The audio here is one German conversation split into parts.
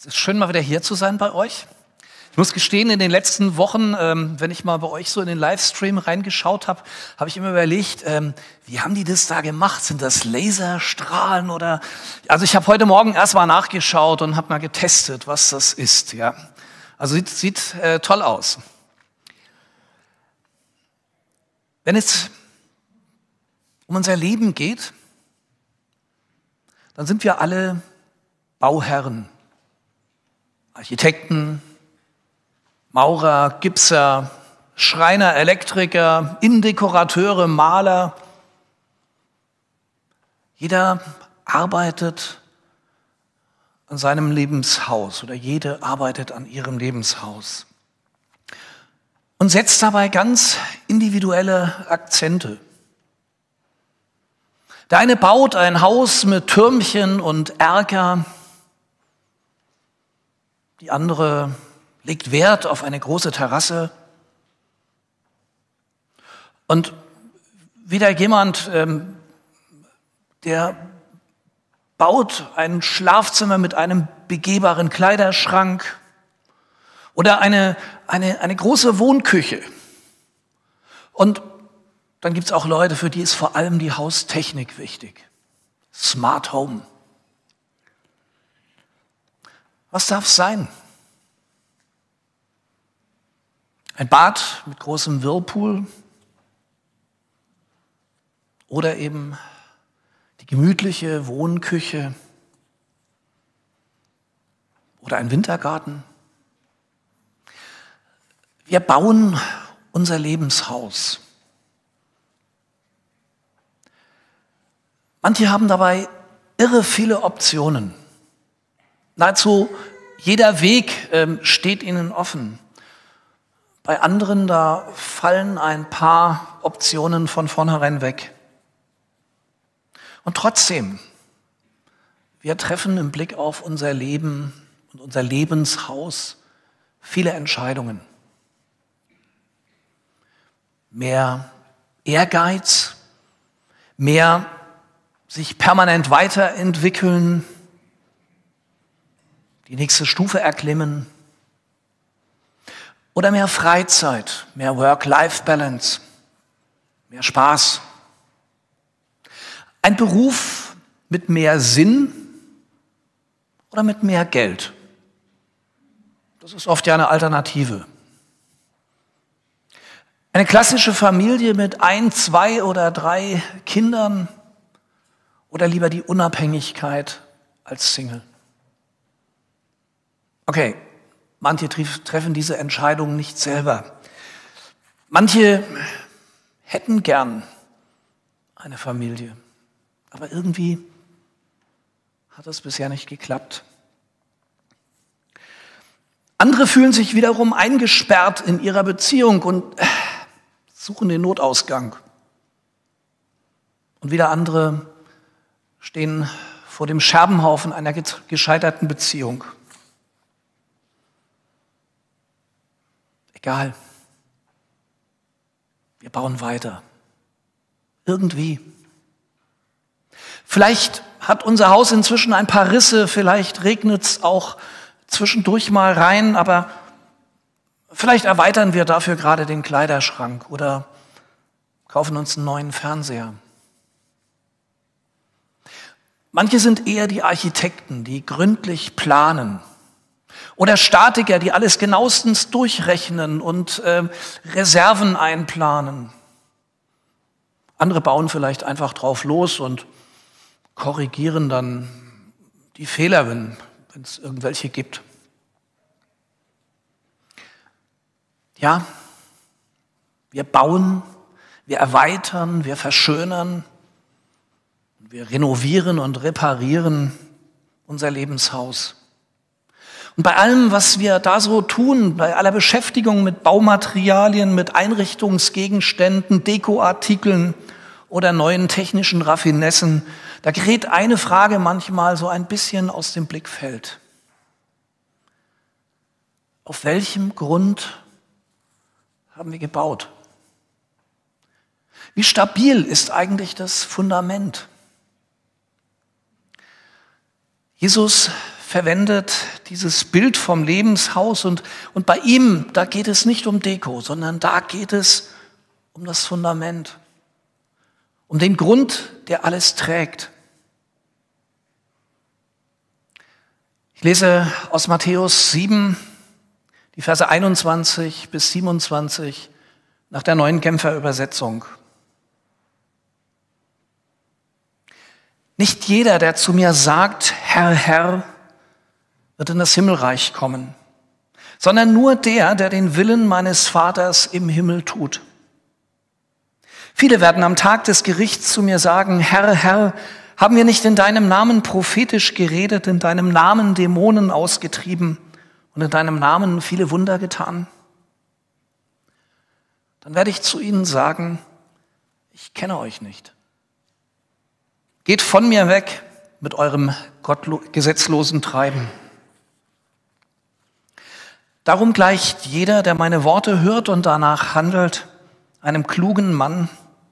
Es ist schön, mal wieder hier zu sein bei euch. Ich muss gestehen, in den letzten Wochen, ähm, wenn ich mal bei euch so in den Livestream reingeschaut habe, habe ich immer überlegt, ähm, wie haben die das da gemacht? Sind das Laserstrahlen oder? Also ich habe heute Morgen erst mal nachgeschaut und habe mal getestet, was das ist. Ja, also sieht, sieht äh, toll aus. Wenn es um unser Leben geht, dann sind wir alle Bauherren. Architekten, Maurer, Gipser, Schreiner, Elektriker, Innendekorateure, Maler. Jeder arbeitet an seinem Lebenshaus oder jede arbeitet an ihrem Lebenshaus und setzt dabei ganz individuelle Akzente. Der eine baut ein Haus mit Türmchen und Erker, die andere legt Wert auf eine große Terrasse. Und wieder jemand, ähm, der baut ein Schlafzimmer mit einem begehbaren Kleiderschrank oder eine, eine, eine große Wohnküche. Und dann gibt es auch Leute, für die ist vor allem die Haustechnik wichtig. Smart Home. Was darf es sein? Ein Bad mit großem Whirlpool oder eben die gemütliche Wohnküche oder ein Wintergarten. Wir bauen unser Lebenshaus. Manche haben dabei irre viele Optionen. Nahezu jeder Weg ähm, steht ihnen offen. Bei anderen, da fallen ein paar Optionen von vornherein weg. Und trotzdem, wir treffen im Blick auf unser Leben und unser Lebenshaus viele Entscheidungen. Mehr Ehrgeiz, mehr sich permanent weiterentwickeln, die nächste Stufe erklimmen oder mehr Freizeit, mehr Work-Life-Balance, mehr Spaß. Ein Beruf mit mehr Sinn oder mit mehr Geld. Das ist oft ja eine Alternative. Eine klassische Familie mit ein, zwei oder drei Kindern oder lieber die Unabhängigkeit als Single. Okay, manche treffen diese Entscheidung nicht selber. Manche hätten gern eine Familie, aber irgendwie hat es bisher nicht geklappt. Andere fühlen sich wiederum eingesperrt in ihrer Beziehung und äh, suchen den Notausgang. Und wieder andere stehen vor dem Scherbenhaufen einer gescheiterten Beziehung. Egal. Wir bauen weiter. Irgendwie. Vielleicht hat unser Haus inzwischen ein paar Risse, vielleicht regnet es auch zwischendurch mal rein, aber vielleicht erweitern wir dafür gerade den Kleiderschrank oder kaufen uns einen neuen Fernseher. Manche sind eher die Architekten, die gründlich planen oder Statiker, die alles genauestens durchrechnen und äh, Reserven einplanen. Andere bauen vielleicht einfach drauf los und korrigieren dann die Fehler, wenn es irgendwelche gibt. Ja, wir bauen, wir erweitern, wir verschönern, wir renovieren und reparieren unser Lebenshaus. Und bei allem, was wir da so tun, bei aller Beschäftigung mit Baumaterialien, mit Einrichtungsgegenständen, Dekoartikeln oder neuen technischen Raffinessen, da gerät eine Frage manchmal so ein bisschen aus dem Blickfeld. Auf welchem Grund haben wir gebaut? Wie stabil ist eigentlich das Fundament? Jesus verwendet dieses Bild vom Lebenshaus und, und bei ihm, da geht es nicht um Deko, sondern da geht es um das Fundament, um den Grund, der alles trägt. Ich lese aus Matthäus 7, die Verse 21 bis 27 nach der neuen Genfer Übersetzung. Nicht jeder, der zu mir sagt, Herr, Herr, wird in das Himmelreich kommen, sondern nur der, der den Willen meines Vaters im Himmel tut. Viele werden am Tag des Gerichts zu mir sagen, Herr, Herr, haben wir nicht in deinem Namen prophetisch geredet, in deinem Namen Dämonen ausgetrieben und in deinem Namen viele Wunder getan? Dann werde ich zu ihnen sagen, ich kenne euch nicht. Geht von mir weg mit eurem gesetzlosen Treiben. Darum gleicht jeder, der meine Worte hört und danach handelt, einem klugen Mann,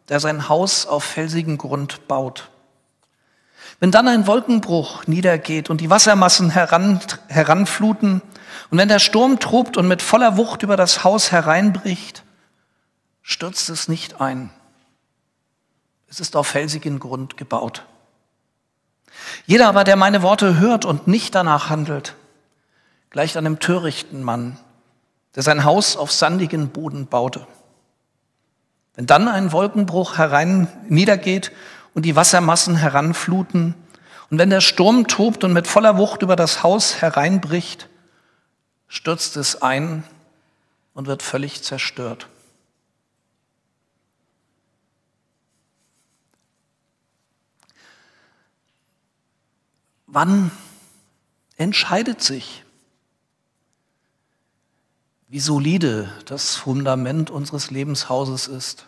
der sein Haus auf felsigen Grund baut. Wenn dann ein Wolkenbruch niedergeht und die Wassermassen heran, heranfluten und wenn der Sturm tobt und mit voller Wucht über das Haus hereinbricht, stürzt es nicht ein. Es ist auf felsigen Grund gebaut. Jeder aber, der meine Worte hört und nicht danach handelt, gleicht einem törichten Mann, der sein Haus auf sandigen Boden baute. Wenn dann ein Wolkenbruch herein niedergeht und die Wassermassen heranfluten und wenn der Sturm tobt und mit voller Wucht über das Haus hereinbricht, stürzt es ein und wird völlig zerstört. Wann entscheidet sich, wie solide das Fundament unseres Lebenshauses ist?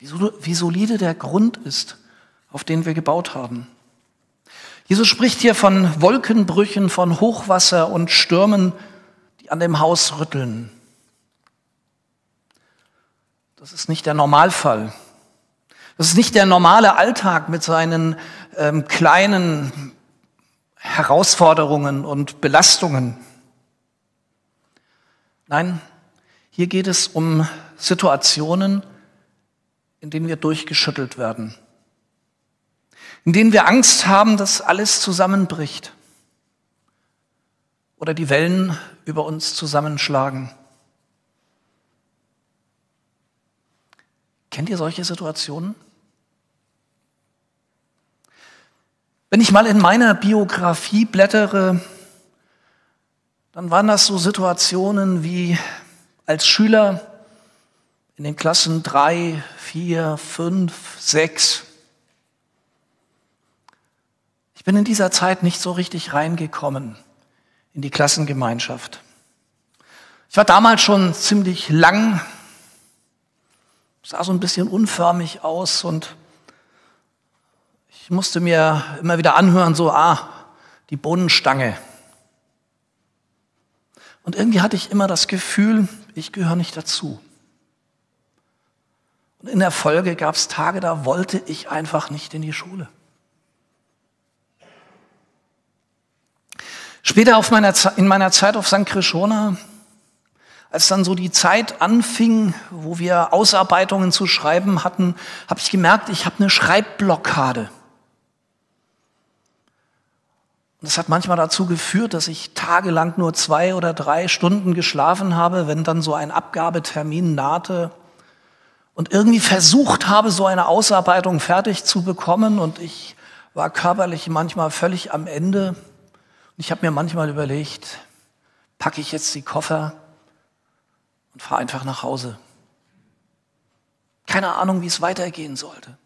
Wie solide der Grund ist, auf den wir gebaut haben? Jesus spricht hier von Wolkenbrüchen, von Hochwasser und Stürmen, die an dem Haus rütteln. Das ist nicht der Normalfall. Das ist nicht der normale Alltag mit seinen ähm, kleinen Herausforderungen und Belastungen. Nein, hier geht es um Situationen, in denen wir durchgeschüttelt werden, in denen wir Angst haben, dass alles zusammenbricht oder die Wellen über uns zusammenschlagen. Kennt ihr solche Situationen? Wenn ich mal in meiner Biografie blättere, dann waren das so Situationen wie als Schüler in den Klassen drei, vier, fünf, sechs. Ich bin in dieser Zeit nicht so richtig reingekommen in die Klassengemeinschaft. Ich war damals schon ziemlich lang, sah so ein bisschen unförmig aus und ich musste mir immer wieder anhören, so, ah, die Bohnenstange. Und irgendwie hatte ich immer das Gefühl, ich gehöre nicht dazu. Und in der Folge gab es Tage, da wollte ich einfach nicht in die Schule. Später meiner, in meiner Zeit auf St. Krishona, als dann so die Zeit anfing, wo wir Ausarbeitungen zu schreiben hatten, habe ich gemerkt, ich habe eine Schreibblockade. Und das hat manchmal dazu geführt, dass ich tagelang nur zwei oder drei Stunden geschlafen habe, wenn dann so ein Abgabetermin nahte und irgendwie versucht habe, so eine Ausarbeitung fertig zu bekommen und ich war körperlich manchmal völlig am Ende. Und ich habe mir manchmal überlegt, packe ich jetzt die Koffer und fahre einfach nach Hause. Keine Ahnung, wie es weitergehen sollte.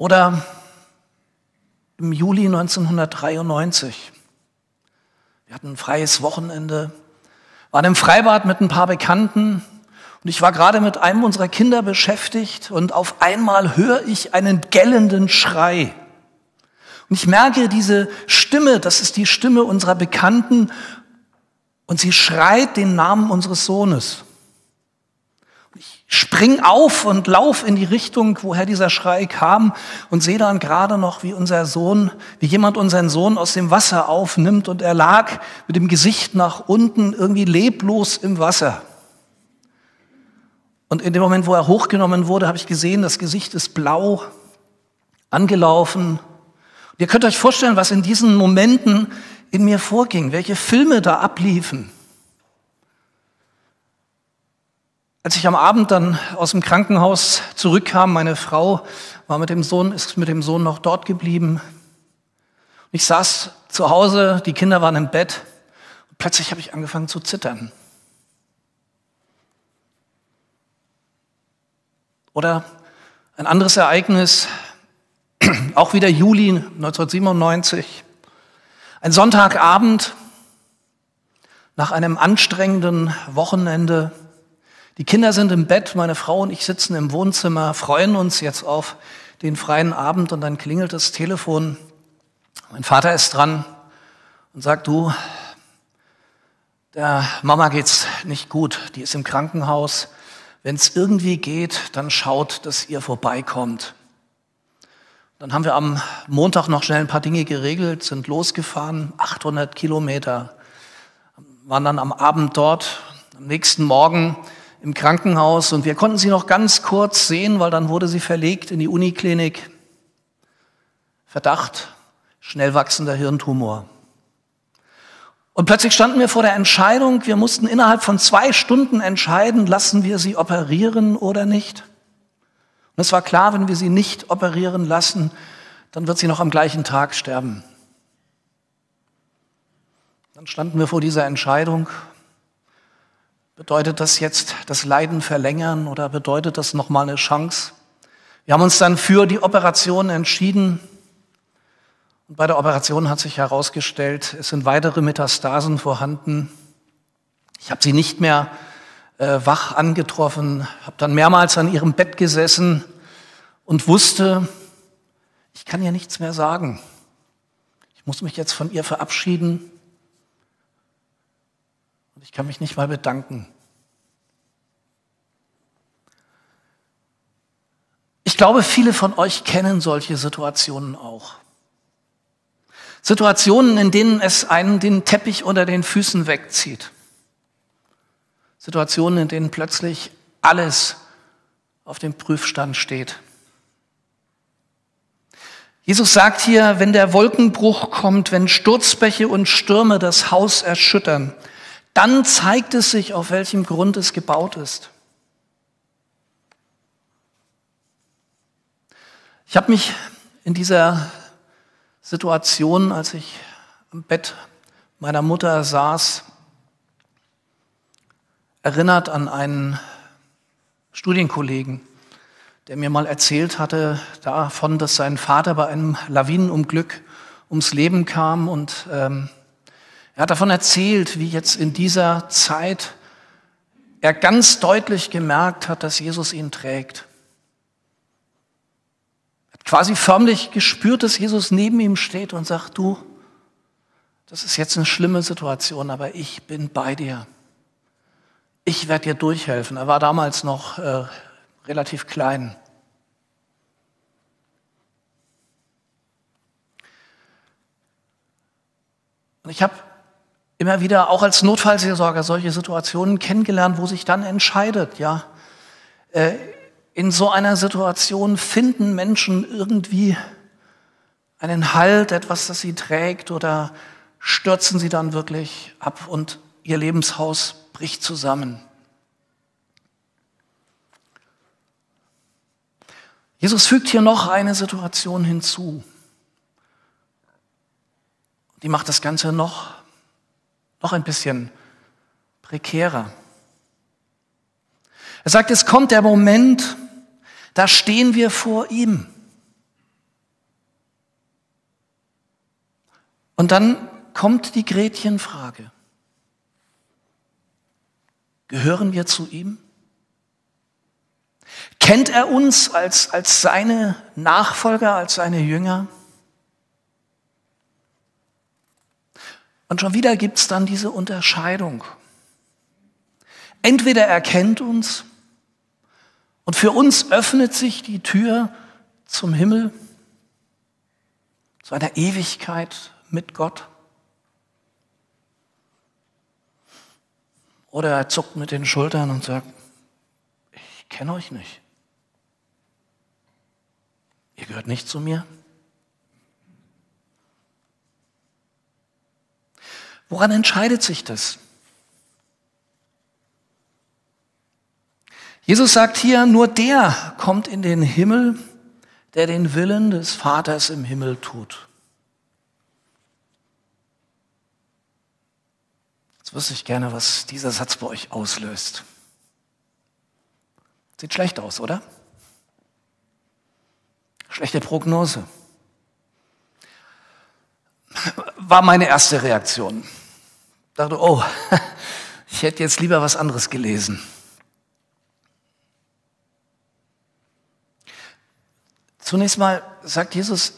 Oder im Juli 1993. Wir hatten ein freies Wochenende, waren im Freibad mit ein paar Bekannten und ich war gerade mit einem unserer Kinder beschäftigt und auf einmal höre ich einen gellenden Schrei. Und ich merke diese Stimme, das ist die Stimme unserer Bekannten und sie schreit den Namen unseres Sohnes. Ich spring auf und lauf in die Richtung, woher dieser Schrei kam und sehe dann gerade noch, wie unser Sohn, wie jemand unseren Sohn aus dem Wasser aufnimmt und er lag mit dem Gesicht nach unten irgendwie leblos im Wasser. Und in dem Moment, wo er hochgenommen wurde, habe ich gesehen, das Gesicht ist blau, angelaufen. Und ihr könnt euch vorstellen, was in diesen Momenten in mir vorging, welche Filme da abliefen. Als ich am Abend dann aus dem Krankenhaus zurückkam, meine Frau war mit dem Sohn, ist mit dem Sohn noch dort geblieben. Ich saß zu Hause, die Kinder waren im Bett und plötzlich habe ich angefangen zu zittern. Oder ein anderes Ereignis, auch wieder Juli 1997, ein Sonntagabend nach einem anstrengenden Wochenende die Kinder sind im Bett, meine Frau und ich sitzen im Wohnzimmer, freuen uns jetzt auf den freien Abend und dann klingelt das Telefon. Mein Vater ist dran und sagt, du, der Mama geht's nicht gut, die ist im Krankenhaus. Wenn es irgendwie geht, dann schaut, dass ihr vorbeikommt. Dann haben wir am Montag noch schnell ein paar Dinge geregelt, sind losgefahren, 800 Kilometer, waren dann am Abend dort. Am nächsten Morgen im Krankenhaus und wir konnten sie noch ganz kurz sehen, weil dann wurde sie verlegt in die Uniklinik. Verdacht, schnell wachsender Hirntumor. Und plötzlich standen wir vor der Entscheidung, wir mussten innerhalb von zwei Stunden entscheiden, lassen wir sie operieren oder nicht. Und es war klar, wenn wir sie nicht operieren lassen, dann wird sie noch am gleichen Tag sterben. Dann standen wir vor dieser Entscheidung Bedeutet das jetzt das Leiden verlängern oder bedeutet das nochmal eine Chance? Wir haben uns dann für die Operation entschieden. Und bei der Operation hat sich herausgestellt, es sind weitere Metastasen vorhanden. Ich habe sie nicht mehr äh, wach angetroffen, habe dann mehrmals an ihrem Bett gesessen und wusste, ich kann ihr nichts mehr sagen. Ich muss mich jetzt von ihr verabschieden. Und ich kann mich nicht mal bedanken. Ich glaube, viele von euch kennen solche Situationen auch. Situationen, in denen es einen den Teppich unter den Füßen wegzieht. Situationen, in denen plötzlich alles auf dem Prüfstand steht. Jesus sagt hier, wenn der Wolkenbruch kommt, wenn Sturzbäche und Stürme das Haus erschüttern, dann zeigt es sich, auf welchem Grund es gebaut ist. Ich habe mich in dieser Situation, als ich am Bett meiner Mutter saß, erinnert an einen Studienkollegen, der mir mal erzählt hatte davon, dass sein Vater bei einem Lawinenunglück ums Leben kam und ähm, er hat davon erzählt, wie jetzt in dieser Zeit er ganz deutlich gemerkt hat, dass Jesus ihn trägt. Er hat quasi förmlich gespürt, dass Jesus neben ihm steht und sagt, du, das ist jetzt eine schlimme Situation, aber ich bin bei dir. Ich werde dir durchhelfen. Er war damals noch äh, relativ klein. Und ich habe immer wieder auch als Notfallseelsorger solche Situationen kennengelernt, wo sich dann entscheidet, ja, äh, in so einer Situation finden Menschen irgendwie einen Halt, etwas, das sie trägt, oder stürzen sie dann wirklich ab und ihr Lebenshaus bricht zusammen. Jesus fügt hier noch eine Situation hinzu. Die macht das Ganze noch noch ein bisschen prekärer. Er sagt, es kommt der Moment, da stehen wir vor ihm. Und dann kommt die Gretchenfrage. Gehören wir zu ihm? Kennt er uns als, als seine Nachfolger, als seine Jünger? Und schon wieder gibt es dann diese Unterscheidung. Entweder er kennt uns Und für uns öffnet sich die Tür zum Himmel, zu einer Ewigkeit mit Gott. Oder er zuckt mit den Schultern und sagt, ich kenne euch nicht. Ihr gehört nicht zu mir. Woran entscheidet sich das? Jesus sagt hier, nur der kommt in den Himmel, der den Willen des Vaters im Himmel tut. Jetzt wüsste ich gerne, was dieser Satz bei euch auslöst. Sieht schlecht aus, oder? Schlechte Prognose. War meine erste Reaktion. Dachte, oh, ich hätte jetzt lieber was anderes gelesen. Zunächst mal sagt Jesus,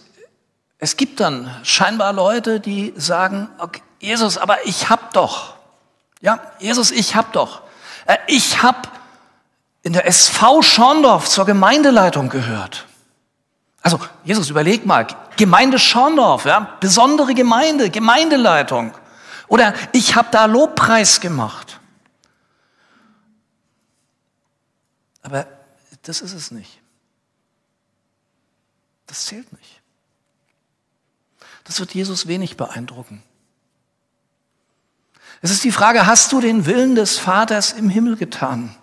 es gibt dann scheinbar Leute, die sagen, okay, Jesus, aber ich hab doch. Ja, Jesus, ich hab doch. Äh, ich hab in der SV Schorndorf zur Gemeindeleitung gehört. Also, Jesus, überleg mal, Gemeinde Schorndorf, ja, besondere Gemeinde, Gemeindeleitung. Oder ich habe da Lobpreis gemacht. Aber das ist es nicht. Das zählt nicht. Das wird Jesus wenig beeindrucken. Es ist die Frage, hast du den Willen des Vaters im Himmel getan?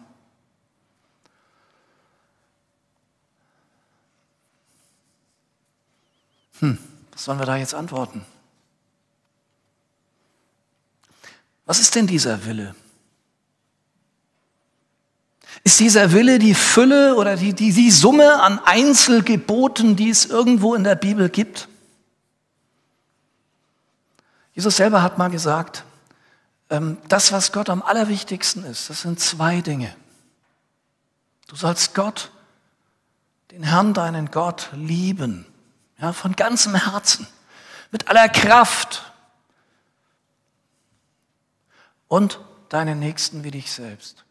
Hm, was sollen wir da jetzt antworten? Was ist denn dieser Wille? Ist dieser Wille die Fülle oder die, die, die Summe an Einzelgeboten, die es irgendwo in der Bibel gibt? Jesus selber hat mal gesagt, ähm, das, was Gott am allerwichtigsten ist, das sind zwei Dinge. Du sollst Gott, den Herrn, deinen Gott, lieben ja, von ganzem Herzen, mit aller Kraft und deinen Nächsten wie dich selbst.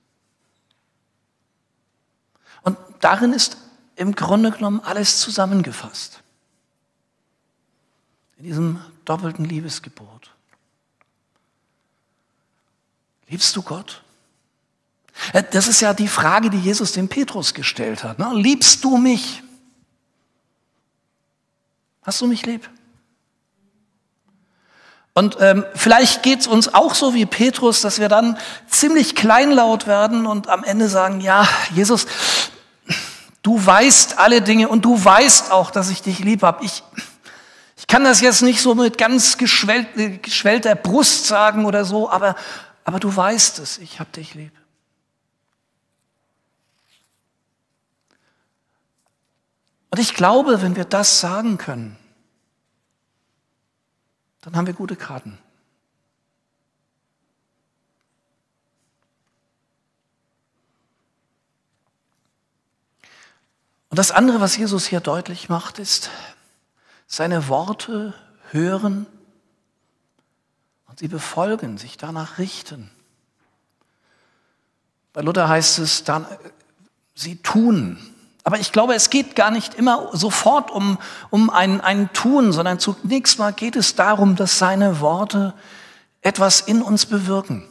Und darin ist im Grunde genommen alles zusammengefasst. In diesem doppelten Liebesgebot. Liebst du Gott? Äh, das ist ja die Frage, die Jesus dem Petrus gestellt hat. Ne? Liebst du mich? Hast du mich lieb? Und ähm, vielleicht geht es uns auch so wie Petrus, dass wir dann ziemlich kleinlaut werden und am Ende sagen, ja, Jesus, du weißt alle Dinge und du weißt auch, dass ich dich lieb habe. Ich, ich kann das jetzt nicht so mit ganz geschwellt, äh, geschwellter Brust sagen oder so, aber, aber du weißt es, ich habe dich lieb. Und ich glaube, wenn wir das sagen können, dann haben wir gute Karten. Und das andere, was Jesus hier deutlich macht, ist, seine Worte hören und sie befolgen, sich danach richten. Bei Luther heißt es dann, sie tun, aber ich glaube, es geht gar nicht immer sofort um, um ein, ein Tun, sondern zunächst mal geht es darum, dass seine Worte etwas in uns bewirken.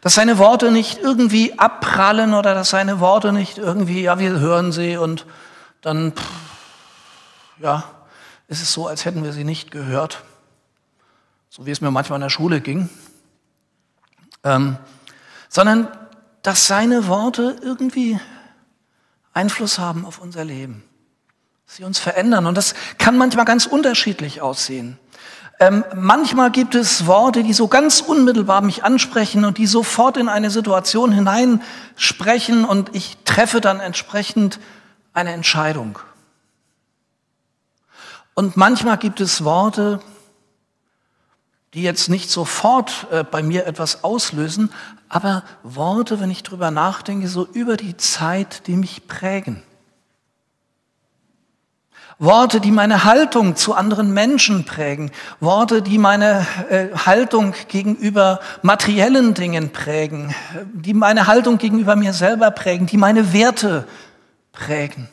Dass seine Worte nicht irgendwie abprallen oder dass seine Worte nicht irgendwie, ja, wir hören sie und dann, pff, ja, ist es so, als hätten wir sie nicht gehört. So wie es mir manchmal in der Schule ging. Ähm, sondern dass seine Worte irgendwie Einfluss haben auf unser Leben. Sie uns verändern. Und das kann manchmal ganz unterschiedlich aussehen. Ähm, manchmal gibt es Worte, die so ganz unmittelbar mich ansprechen und die sofort in eine Situation hineinsprechen und ich treffe dann entsprechend eine Entscheidung. Und manchmal gibt es Worte, die jetzt nicht sofort äh, bei mir etwas auslösen, aber Worte, wenn ich drüber nachdenke, so über die Zeit, die mich prägen. Worte, die meine Haltung zu anderen Menschen prägen. Worte, die meine äh, Haltung gegenüber materiellen Dingen prägen. Die meine Haltung gegenüber mir selber prägen. Die meine Werte prägen.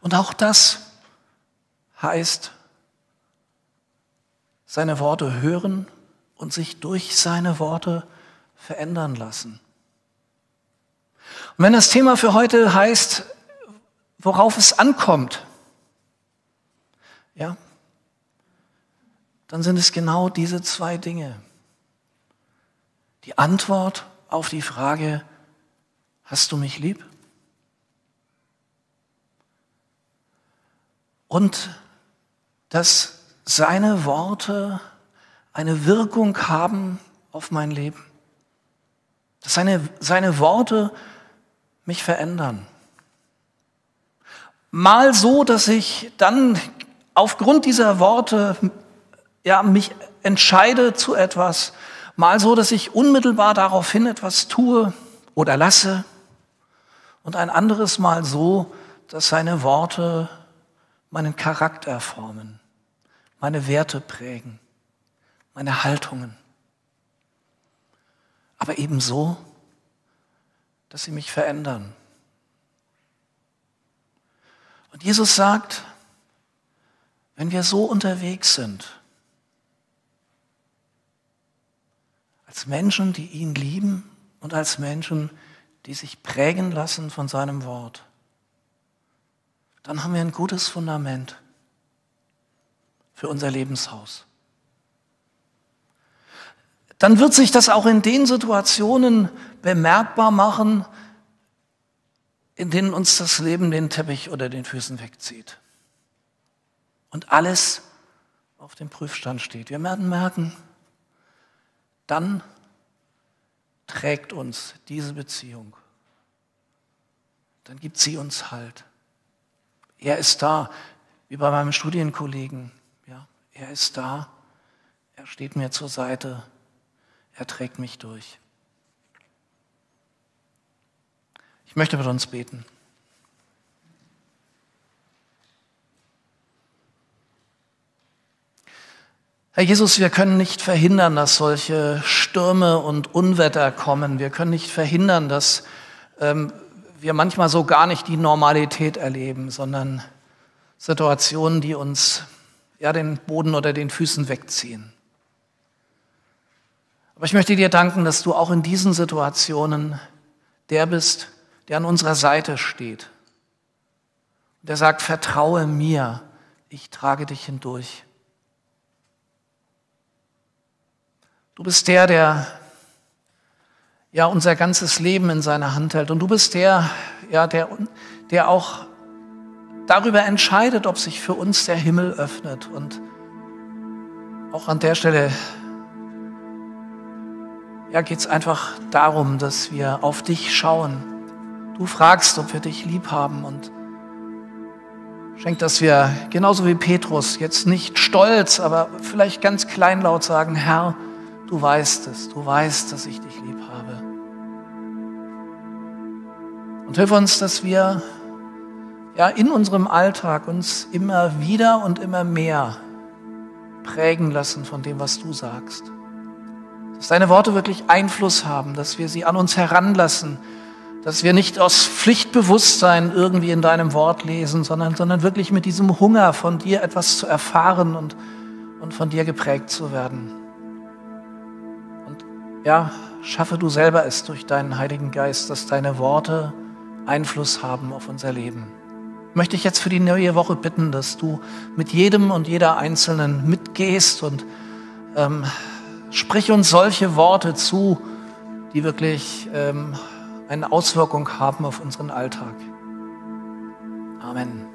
Und auch das heißt, seine Worte hören und sich durch seine Worte verändern lassen. Und wenn das Thema für heute heißt, worauf es ankommt, ja, dann sind es genau diese zwei Dinge. Die Antwort auf die Frage, hast du mich lieb? Und dass seine Worte eine Wirkung haben auf mein Leben. Dass seine, seine Worte mich verändern. Mal so, dass ich dann aufgrund dieser Worte ja, mich entscheide zu etwas. Mal so, dass ich unmittelbar daraufhin etwas tue oder lasse. Und ein anderes Mal so, dass seine Worte meinen Charakter formen, meine Werte prägen, meine Haltungen. Aber ebenso, dass sie mich verändern. Und Jesus sagt, wenn wir so unterwegs sind, als Menschen, die ihn lieben und als Menschen, die sich prägen lassen von seinem Wort, dann haben wir ein gutes Fundament für unser Lebenshaus. Dann wird sich das auch in den Situationen bemerkbar machen, in denen uns das Leben den Teppich oder den Füßen wegzieht. Und alles auf dem Prüfstand steht. Wir werden merken, dann trägt uns diese Beziehung. Dann gibt sie uns Halt. Er ist da, wie bei meinem Studienkollegen. Er ist da. Er steht mir zur Seite. Er trägt mich durch. Ich möchte mit uns beten. Herr Jesus, wir können nicht verhindern, dass solche Stürme und Unwetter kommen. Wir können nicht verhindern, dass ähm, wir manchmal so gar nicht die Normalität erleben, sondern Situationen, die uns ja den Boden oder den Füßen wegziehen. Aber ich möchte dir danken, dass du auch in diesen Situationen der bist, der an unserer Seite steht. Der sagt, vertraue mir, ich trage dich hindurch. Du bist der, der ja unser ganzes Leben in seiner Hand hält. Und du bist der, ja, der, der auch darüber entscheidet, ob sich für uns der Himmel öffnet. Und auch an der Stelle ja, geht es einfach darum, dass wir auf dich schauen Du fragst, ob wir dich lieb haben und schenk, dass wir genauso wie Petrus jetzt nicht stolz, aber vielleicht ganz kleinlaut sagen, Herr, du weißt es, du weißt, dass ich dich lieb habe. Und hilf uns, dass wir ja in unserem Alltag uns immer wieder und immer mehr prägen lassen von dem, was du sagst. Dass deine Worte wirklich Einfluss haben, dass wir sie an uns heranlassen, dass wir nicht aus Pflichtbewusstsein irgendwie in deinem Wort lesen, sondern, sondern wirklich mit diesem Hunger von dir etwas zu erfahren und, und von dir geprägt zu werden. Und ja, schaffe du selber es durch deinen Heiligen Geist, dass deine Worte Einfluss haben auf unser Leben. Möchte ich jetzt für die neue Woche bitten, dass du mit jedem und jeder Einzelnen mitgehst und ähm, sprich uns solche Worte zu, die wirklich ähm, eine Auswirkung haben auf unseren Alltag. Amen.